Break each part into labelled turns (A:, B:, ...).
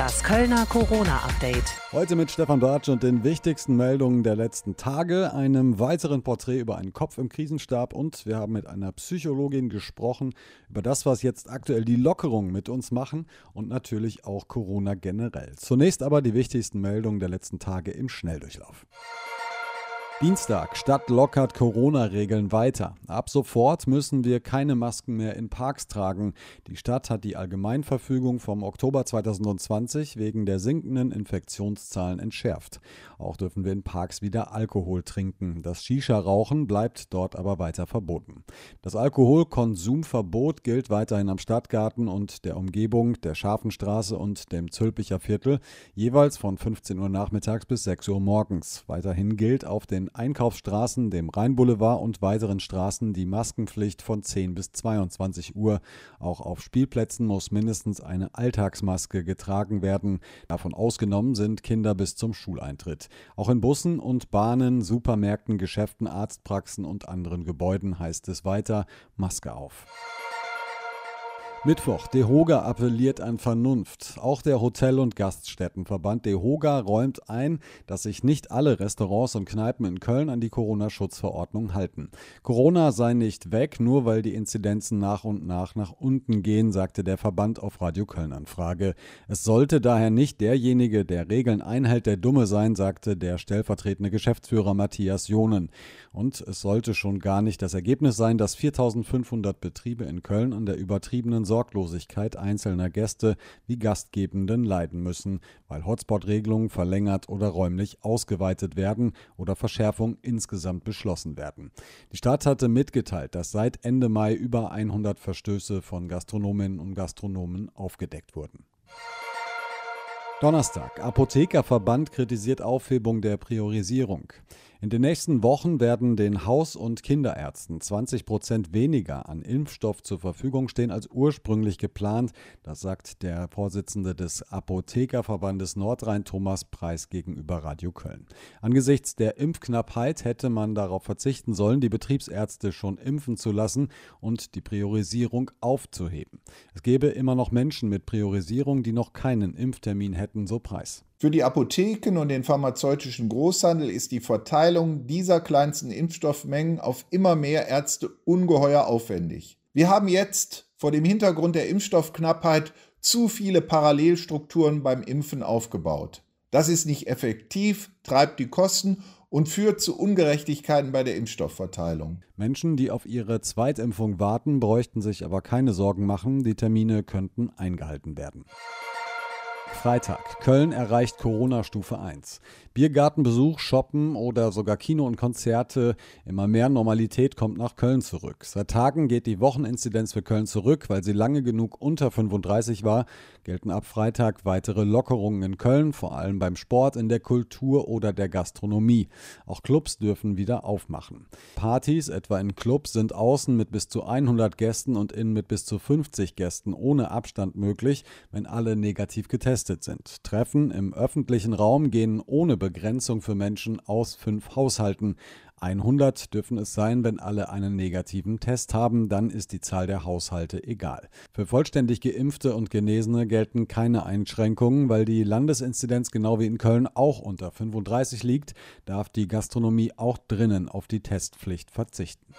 A: Das Kölner Corona-Update.
B: Heute mit Stefan Bartsch und den wichtigsten Meldungen der letzten Tage, einem weiteren Porträt über einen Kopf im Krisenstab und wir haben mit einer Psychologin gesprochen über das, was jetzt aktuell die Lockerungen mit uns machen und natürlich auch Corona generell. Zunächst aber die wichtigsten Meldungen der letzten Tage im Schnelldurchlauf. Dienstag. Stadt lockert Corona-Regeln weiter. Ab sofort müssen wir keine Masken mehr in Parks tragen. Die Stadt hat die Allgemeinverfügung vom Oktober 2020 wegen der sinkenden Infektionszahlen entschärft. Auch dürfen wir in Parks wieder Alkohol trinken. Das Shisha-Rauchen bleibt dort aber weiter verboten. Das Alkoholkonsumverbot gilt weiterhin am Stadtgarten und der Umgebung, der Scharfenstraße und dem Zülpicher Viertel, jeweils von 15 Uhr nachmittags bis 6 Uhr morgens. Weiterhin gilt auf den Einkaufsstraßen, dem Rheinboulevard und weiteren Straßen die Maskenpflicht von 10 bis 22 Uhr. Auch auf Spielplätzen muss mindestens eine Alltagsmaske getragen werden. Davon ausgenommen sind Kinder bis zum Schuleintritt. Auch in Bussen und Bahnen, Supermärkten, Geschäften, Arztpraxen und anderen Gebäuden heißt es weiter Maske auf. Mittwoch. DEHOGA appelliert an Vernunft. Auch der Hotel- und Gaststättenverband DEHOGA räumt ein, dass sich nicht alle Restaurants und Kneipen in Köln an die Corona-Schutzverordnung halten. Corona sei nicht weg, nur weil die Inzidenzen nach und nach nach unten gehen, sagte der Verband auf Radio Köln Anfrage. Es sollte daher nicht derjenige, der Regeln einhält, der Dumme sein, sagte der stellvertretende Geschäftsführer Matthias Jonen. Und es sollte schon gar nicht das Ergebnis sein, dass 4500 Betriebe in Köln an der übertriebenen Sorglosigkeit einzelner Gäste wie Gastgebenden leiden müssen, weil Hotspot-Regelungen verlängert oder räumlich ausgeweitet werden oder Verschärfungen insgesamt beschlossen werden. Die Stadt hatte mitgeteilt, dass seit Ende Mai über 100 Verstöße von Gastronominnen und Gastronomen aufgedeckt wurden. Donnerstag. Apothekerverband kritisiert Aufhebung der Priorisierung. In den nächsten Wochen werden den Haus- und Kinderärzten 20 Prozent weniger an Impfstoff zur Verfügung stehen als ursprünglich geplant. Das sagt der Vorsitzende des Apothekerverbandes Nordrhein Thomas Preis gegenüber Radio Köln. Angesichts der Impfknappheit hätte man darauf verzichten sollen, die Betriebsärzte schon impfen zu lassen und die Priorisierung aufzuheben. Es gäbe immer noch Menschen mit Priorisierung, die noch keinen Impftermin hätten, so Preis.
C: Für die Apotheken und den pharmazeutischen Großhandel ist die Verteilung dieser kleinsten Impfstoffmengen auf immer mehr Ärzte ungeheuer aufwendig. Wir haben jetzt vor dem Hintergrund der Impfstoffknappheit zu viele Parallelstrukturen beim Impfen aufgebaut. Das ist nicht effektiv, treibt die Kosten und führt zu Ungerechtigkeiten bei der Impfstoffverteilung.
B: Menschen, die auf ihre Zweitimpfung warten, bräuchten sich aber keine Sorgen machen, die Termine könnten eingehalten werden. Freitag. Köln erreicht Corona-Stufe 1. Biergartenbesuch, Shoppen oder sogar Kino und Konzerte. Immer mehr Normalität kommt nach Köln zurück. Seit Tagen geht die Wocheninzidenz für Köln zurück, weil sie lange genug unter 35 war. Gelten ab Freitag weitere Lockerungen in Köln, vor allem beim Sport, in der Kultur oder der Gastronomie. Auch Clubs dürfen wieder aufmachen. Partys, etwa in Clubs, sind außen mit bis zu 100 Gästen und innen mit bis zu 50 Gästen ohne Abstand möglich, wenn alle negativ getestet sind. Treffen im öffentlichen Raum gehen ohne Begrenzung für Menschen aus fünf Haushalten. 100 dürfen es sein, wenn alle einen negativen Test haben, dann ist die Zahl der Haushalte egal. Für vollständig geimpfte und Genesene gelten keine Einschränkungen, weil die Landesinzidenz genau wie in Köln auch unter 35 liegt, darf die Gastronomie auch drinnen auf die Testpflicht verzichten.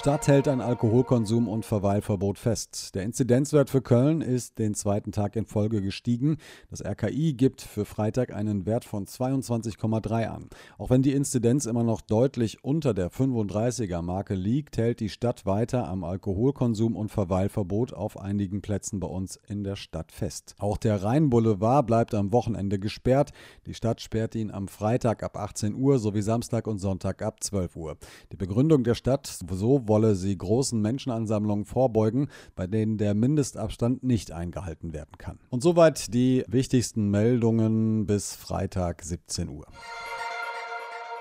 B: Stadt hält ein Alkoholkonsum und Verweilverbot fest. Der Inzidenzwert für Köln ist den zweiten Tag in Folge gestiegen. Das RKI gibt für Freitag einen Wert von 22,3 an. Auch wenn die Inzidenz immer noch deutlich unter der 35er Marke liegt, hält die Stadt weiter am Alkoholkonsum und Verweilverbot auf einigen Plätzen bei uns in der Stadt fest. Auch der Rheinboulevard bleibt am Wochenende gesperrt. Die Stadt sperrt ihn am Freitag ab 18 Uhr sowie Samstag und Sonntag ab 12 Uhr. Die Begründung der Stadt, so wolle sie großen Menschenansammlungen vorbeugen, bei denen der Mindestabstand nicht eingehalten werden kann. Und soweit die wichtigsten Meldungen bis Freitag 17 Uhr.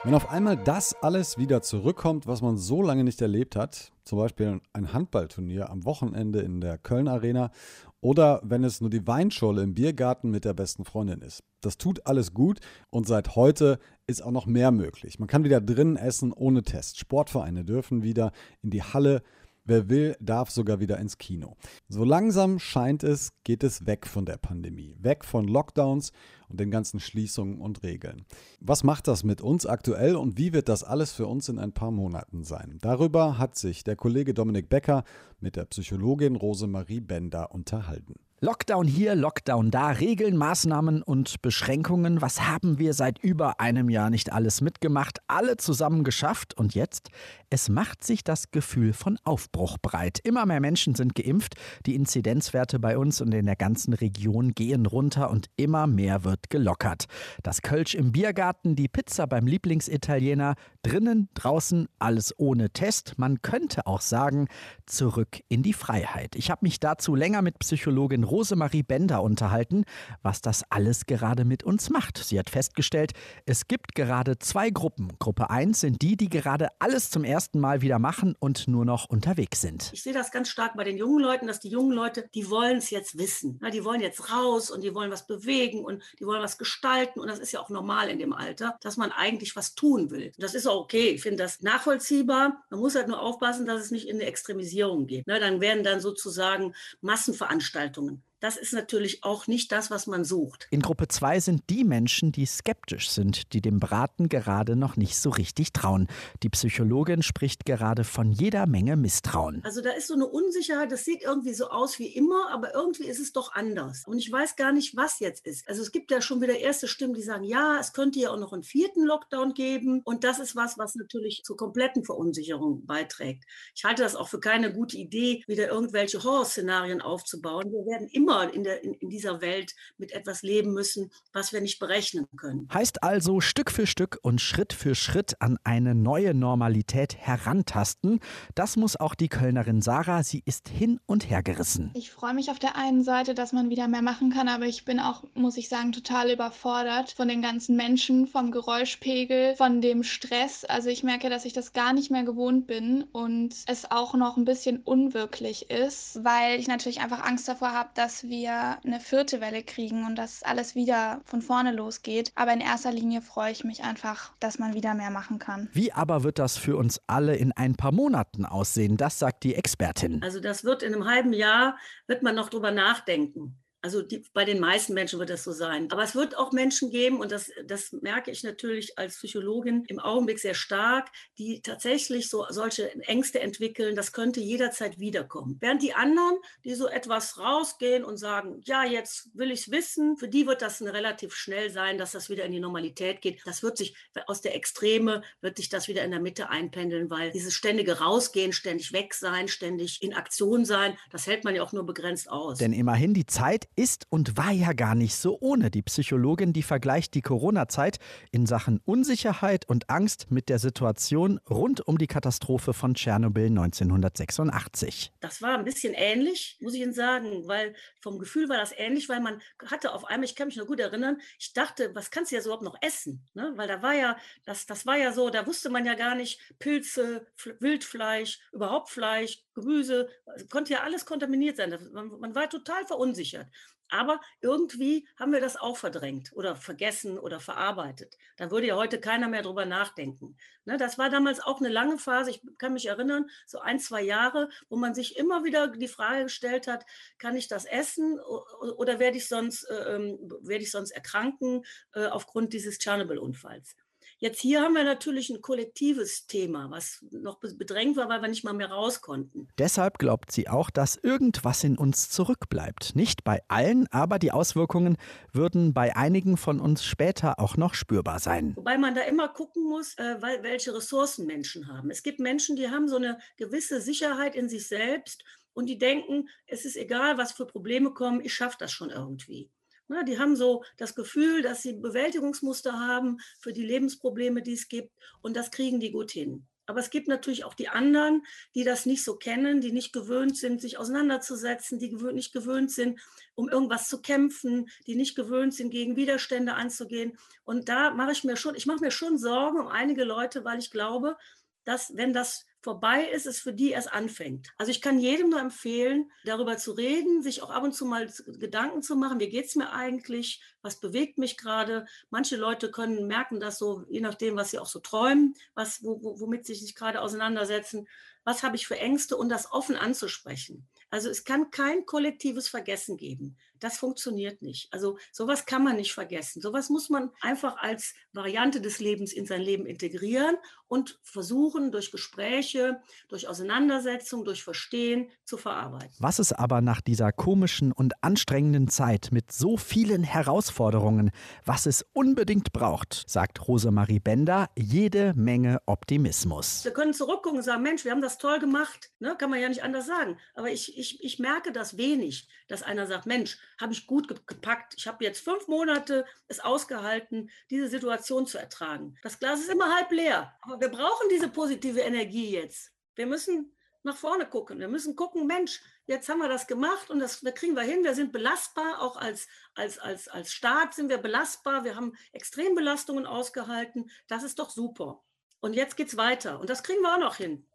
B: Wenn auf einmal das alles wieder zurückkommt, was man so lange nicht erlebt hat, zum Beispiel ein Handballturnier am Wochenende in der Köln Arena oder wenn es nur die Weinschorle im Biergarten mit der besten Freundin ist. Das tut alles gut und seit heute ist auch noch mehr möglich. Man kann wieder drinnen essen ohne Test. Sportvereine dürfen wieder in die Halle Wer will, darf sogar wieder ins Kino. So langsam scheint es, geht es weg von der Pandemie, weg von Lockdowns und den ganzen Schließungen und Regeln. Was macht das mit uns aktuell und wie wird das alles für uns in ein paar Monaten sein? Darüber hat sich der Kollege Dominik Becker mit der Psychologin Rosemarie Bender unterhalten.
D: Lockdown hier, Lockdown da, Regeln, Maßnahmen und Beschränkungen. Was haben wir seit über einem Jahr nicht alles mitgemacht, alle zusammen geschafft und jetzt? Es macht sich das Gefühl von Aufbruch breit. Immer mehr Menschen sind geimpft, die Inzidenzwerte bei uns und in der ganzen Region gehen runter und immer mehr wird gelockert. Das Kölsch im Biergarten, die Pizza beim Lieblingsitaliener, drinnen, draußen, alles ohne Test. Man könnte auch sagen, zurück in die Freiheit. Ich habe mich dazu länger mit Psychologin Rosemarie Bender unterhalten, was das alles gerade mit uns macht. Sie hat festgestellt, es gibt gerade zwei Gruppen. Gruppe 1 sind die, die gerade alles zum ersten Mal wieder machen und nur noch unterwegs sind.
E: Ich sehe das ganz stark bei den jungen Leuten, dass die jungen Leute, die wollen es jetzt wissen. Die wollen jetzt raus und die wollen was bewegen und die wollen was gestalten. Und das ist ja auch normal in dem Alter, dass man eigentlich was tun will. Das ist auch okay. Ich finde das nachvollziehbar. Man muss halt nur aufpassen, dass es nicht in eine Extremisierung geht. Dann werden dann sozusagen Massenveranstaltungen das ist natürlich auch nicht das, was man sucht.
D: In Gruppe 2 sind die Menschen, die skeptisch sind, die dem Braten gerade noch nicht so richtig trauen. Die Psychologin spricht gerade von jeder Menge Misstrauen.
E: Also da ist so eine Unsicherheit, das sieht irgendwie so aus wie immer, aber irgendwie ist es doch anders. Und ich weiß gar nicht, was jetzt ist. Also es gibt ja schon wieder erste Stimmen, die sagen, ja, es könnte ja auch noch einen vierten Lockdown geben. Und das ist was, was natürlich zur kompletten Verunsicherung beiträgt. Ich halte das auch für keine gute Idee, wieder irgendwelche Horrorszenarien aufzubauen. Wir werden immer immer in, der, in, in dieser Welt mit etwas leben müssen, was wir nicht berechnen können.
D: Heißt also Stück für Stück und Schritt für Schritt an eine neue Normalität herantasten. Das muss auch die Kölnerin Sarah. Sie ist hin und her gerissen.
F: Ich freue mich auf der einen Seite, dass man wieder mehr machen kann, aber ich bin auch, muss ich sagen, total überfordert von den ganzen Menschen, vom Geräuschpegel, von dem Stress. Also ich merke, dass ich das gar nicht mehr gewohnt bin und es auch noch ein bisschen unwirklich ist, weil ich natürlich einfach Angst davor habe, dass wir eine vierte Welle kriegen und dass alles wieder von vorne losgeht. Aber in erster Linie freue ich mich einfach, dass man wieder mehr machen kann.
D: Wie aber wird das für uns alle in ein paar Monaten aussehen? Das sagt die Expertin.
E: Also das wird in einem halben Jahr, wird man noch drüber nachdenken. Also die, bei den meisten Menschen wird das so sein. Aber es wird auch Menschen geben, und das, das merke ich natürlich als Psychologin im Augenblick sehr stark, die tatsächlich so solche Ängste entwickeln, das könnte jederzeit wiederkommen. Während die anderen, die so etwas rausgehen und sagen, ja, jetzt will ich es wissen, für die wird das relativ schnell sein, dass das wieder in die Normalität geht. Das wird sich aus der Extreme, wird sich das wieder in der Mitte einpendeln, weil dieses ständige Rausgehen, ständig weg sein, ständig in Aktion sein, das hält man ja auch nur begrenzt aus.
D: Denn immerhin die Zeit ist und war ja gar nicht so ohne. Die Psychologin, die vergleicht die Corona-Zeit in Sachen Unsicherheit und Angst mit der Situation rund um die Katastrophe von Tschernobyl 1986.
E: Das war ein bisschen ähnlich, muss ich Ihnen sagen, weil vom Gefühl war das ähnlich, weil man hatte auf einmal, ich kann mich noch gut erinnern, ich dachte, was kannst du jetzt überhaupt noch essen? Ne? Weil da war ja, das, das war ja so, da wusste man ja gar nicht, Pilze, Wildfleisch, überhaupt Fleisch, Gemüse, konnte ja alles kontaminiert sein. Man, man war total verunsichert. Aber irgendwie haben wir das auch verdrängt oder vergessen oder verarbeitet. Da würde ja heute keiner mehr drüber nachdenken. Ne, das war damals auch eine lange Phase. Ich kann mich erinnern, so ein, zwei Jahre, wo man sich immer wieder die Frage gestellt hat, kann ich das essen oder werde ich sonst, äh, ähm, werde ich sonst erkranken äh, aufgrund dieses Tschernobyl-Unfalls? Jetzt hier haben wir natürlich ein kollektives Thema, was noch bedrängt war, weil wir nicht mal mehr raus konnten.
D: Deshalb glaubt sie auch, dass irgendwas in uns zurückbleibt. Nicht bei allen, aber die Auswirkungen würden bei einigen von uns später auch noch spürbar sein.
E: Wobei man da immer gucken muss, äh, welche Ressourcen Menschen haben. Es gibt Menschen, die haben so eine gewisse Sicherheit in sich selbst und die denken, es ist egal, was für Probleme kommen, ich schaffe das schon irgendwie. Ne, die haben so das Gefühl, dass sie Bewältigungsmuster haben für die Lebensprobleme, die es gibt und das kriegen die gut hin. Aber es gibt natürlich auch die anderen, die das nicht so kennen, die nicht gewöhnt sind, sich auseinanderzusetzen, die nicht gewöhnt sind, um irgendwas zu kämpfen, die nicht gewöhnt sind, gegen Widerstände anzugehen. Und da mache ich mir schon, ich mache mir schon Sorgen um einige Leute, weil ich glaube, dass wenn das vorbei ist, es für die erst anfängt. Also ich kann jedem nur empfehlen, darüber zu reden, sich auch ab und zu mal Gedanken zu machen, wie geht es mir eigentlich, was bewegt mich gerade. Manche Leute können merken das so, je nachdem, was sie auch so träumen, was, wo, womit sie sich gerade auseinandersetzen. was habe ich für Ängste und das offen anzusprechen. Also es kann kein kollektives Vergessen geben. Das funktioniert nicht. Also sowas kann man nicht vergessen. Sowas muss man einfach als Variante des Lebens in sein Leben integrieren und versuchen, durch Gespräche, durch Auseinandersetzung, durch Verstehen zu verarbeiten.
D: Was es aber nach dieser komischen und anstrengenden Zeit mit so vielen Herausforderungen, was es unbedingt braucht, sagt Rosemarie Bender, jede Menge Optimismus.
E: Wir können zurückgucken und sagen, Mensch, wir haben das toll gemacht, ne? kann man ja nicht anders sagen. Aber ich, ich, ich merke das wenig, dass einer sagt, Mensch, habe ich gut gepackt. Ich habe jetzt fünf Monate es ausgehalten, diese Situation zu ertragen. Das Glas ist immer halb leer. Aber wir brauchen diese positive Energie jetzt. Wir müssen nach vorne gucken. Wir müssen gucken, Mensch, jetzt haben wir das gemacht und das, das kriegen wir hin. Wir sind belastbar, auch als, als, als, als Staat sind wir belastbar. Wir haben Extrembelastungen ausgehalten. Das ist doch super. Und jetzt geht es weiter. Und das kriegen wir auch noch hin.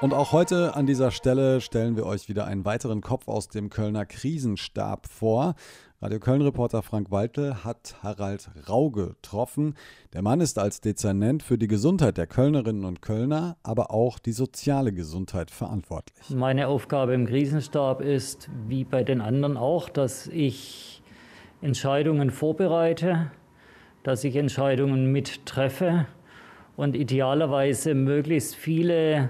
B: Und auch heute an dieser Stelle stellen wir euch wieder einen weiteren Kopf aus dem Kölner Krisenstab vor. Radio Köln-Reporter Frank Waltel hat Harald Rau getroffen. Der Mann ist als Dezernent für die Gesundheit der Kölnerinnen und Kölner, aber auch die soziale Gesundheit verantwortlich.
G: Meine Aufgabe im Krisenstab ist, wie bei den anderen auch, dass ich Entscheidungen vorbereite, dass ich Entscheidungen mittreffe und idealerweise möglichst viele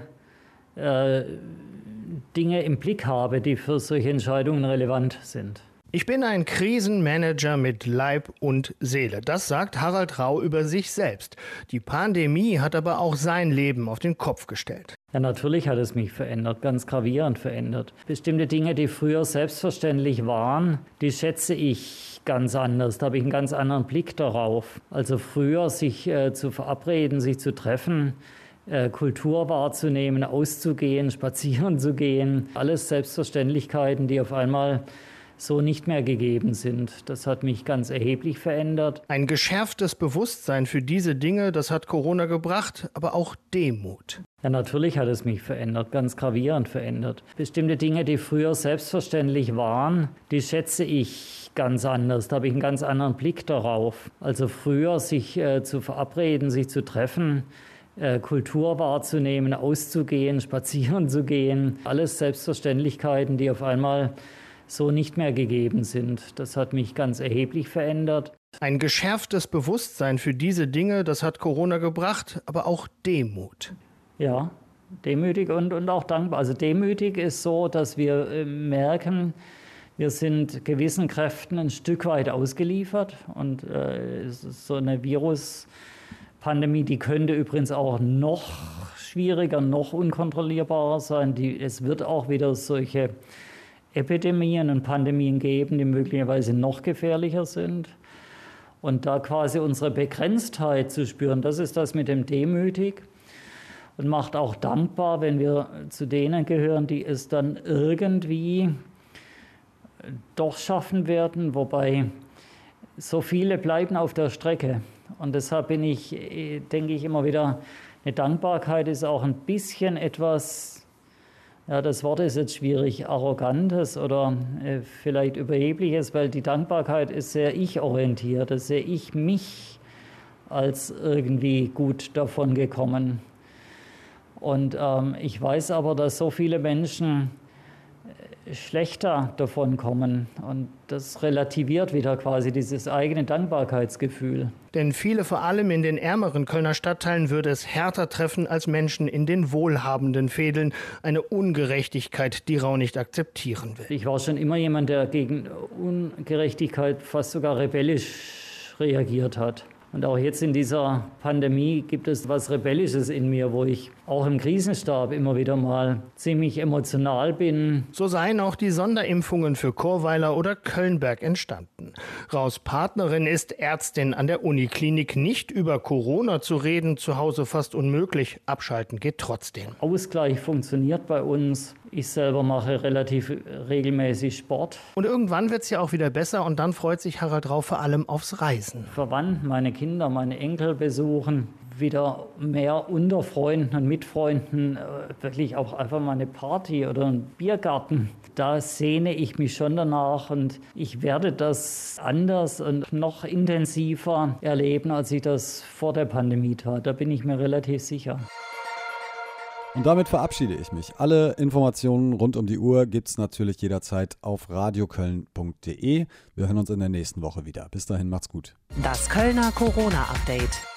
G: äh, Dinge im Blick habe, die für solche Entscheidungen relevant sind.
H: Ich bin ein Krisenmanager mit Leib und Seele. Das sagt Harald Rau über sich selbst. Die Pandemie hat aber auch sein Leben auf den Kopf gestellt.
G: Ja, natürlich hat es mich verändert, ganz gravierend verändert. Bestimmte Dinge, die früher selbstverständlich waren, die schätze ich ganz anders. Da habe ich einen ganz anderen Blick darauf. Also früher sich äh, zu verabreden, sich zu treffen, Kultur wahrzunehmen, auszugehen, spazieren zu gehen. Alles Selbstverständlichkeiten, die auf einmal so nicht mehr gegeben sind. Das hat mich ganz erheblich verändert.
H: Ein geschärftes Bewusstsein für diese Dinge, das hat Corona gebracht, aber auch Demut.
G: Ja, natürlich hat es mich verändert, ganz gravierend verändert. Bestimmte Dinge, die früher selbstverständlich waren, die schätze ich ganz anders. Da habe ich einen ganz anderen Blick darauf. Also früher sich äh, zu verabreden, sich zu treffen, äh, Kultur wahrzunehmen, auszugehen, spazieren zu gehen. Alles Selbstverständlichkeiten, die auf einmal so nicht mehr gegeben sind. Das hat mich ganz erheblich verändert.
H: Ein geschärftes Bewusstsein für diese Dinge, das hat Corona gebracht, aber auch Demut.
G: Ja, demütig und, und auch dankbar. Also demütig ist so, dass wir äh, merken, wir sind gewissen Kräften ein Stück weit ausgeliefert und äh, so eine Viruspandemie, die könnte übrigens auch noch schwieriger, noch unkontrollierbarer sein. Die, es wird auch wieder solche Epidemien und Pandemien geben, die möglicherweise noch gefährlicher sind. Und da quasi unsere Begrenztheit zu spüren, das ist das mit dem Demütig und macht auch dankbar, wenn wir zu denen gehören, die es dann irgendwie doch schaffen werden, wobei so viele bleiben auf der Strecke. Und deshalb bin ich, denke ich immer wieder, eine Dankbarkeit ist auch ein bisschen etwas ja, das Wort ist jetzt schwierig, arrogantes oder äh, vielleicht überhebliches, weil die Dankbarkeit ist sehr ich-orientiert. Da sehe ich mich als irgendwie gut davon gekommen. Und ähm, ich weiß aber, dass so viele Menschen schlechter davon kommen. Und das relativiert wieder quasi dieses eigene Dankbarkeitsgefühl.
H: Denn viele, vor allem in den ärmeren Kölner Stadtteilen, würde es härter treffen als Menschen in den wohlhabenden Fädeln. Eine Ungerechtigkeit, die Rau nicht akzeptieren will.
G: Ich war schon immer jemand, der gegen Ungerechtigkeit fast sogar rebellisch reagiert hat. Und auch jetzt in dieser Pandemie gibt es was Rebellisches in mir, wo ich auch im Krisenstab immer wieder mal ziemlich emotional bin.
H: So seien auch die Sonderimpfungen für Chorweiler oder Kölnberg entstanden. Raus Partnerin ist Ärztin an der Uniklinik. Nicht über Corona zu reden, zu Hause fast unmöglich. Abschalten geht trotzdem.
G: Ausgleich funktioniert bei uns. Ich selber mache relativ regelmäßig Sport.
H: Und irgendwann wird es ja auch wieder besser und dann freut sich Harald drauf vor allem aufs Reisen.
G: Verwandt, meine Kinder, meine Enkel besuchen, wieder mehr unter Freunden und mit Freunden, äh, wirklich auch einfach mal eine Party oder einen Biergarten. Da sehne ich mich schon danach und ich werde das anders und noch intensiver erleben, als ich das vor der Pandemie tat. Da bin ich mir relativ sicher.
B: Und damit verabschiede ich mich. Alle Informationen rund um die Uhr gibt es natürlich jederzeit auf radioköln.de. Wir hören uns in der nächsten Woche wieder. Bis dahin, macht's gut.
A: Das Kölner Corona-Update.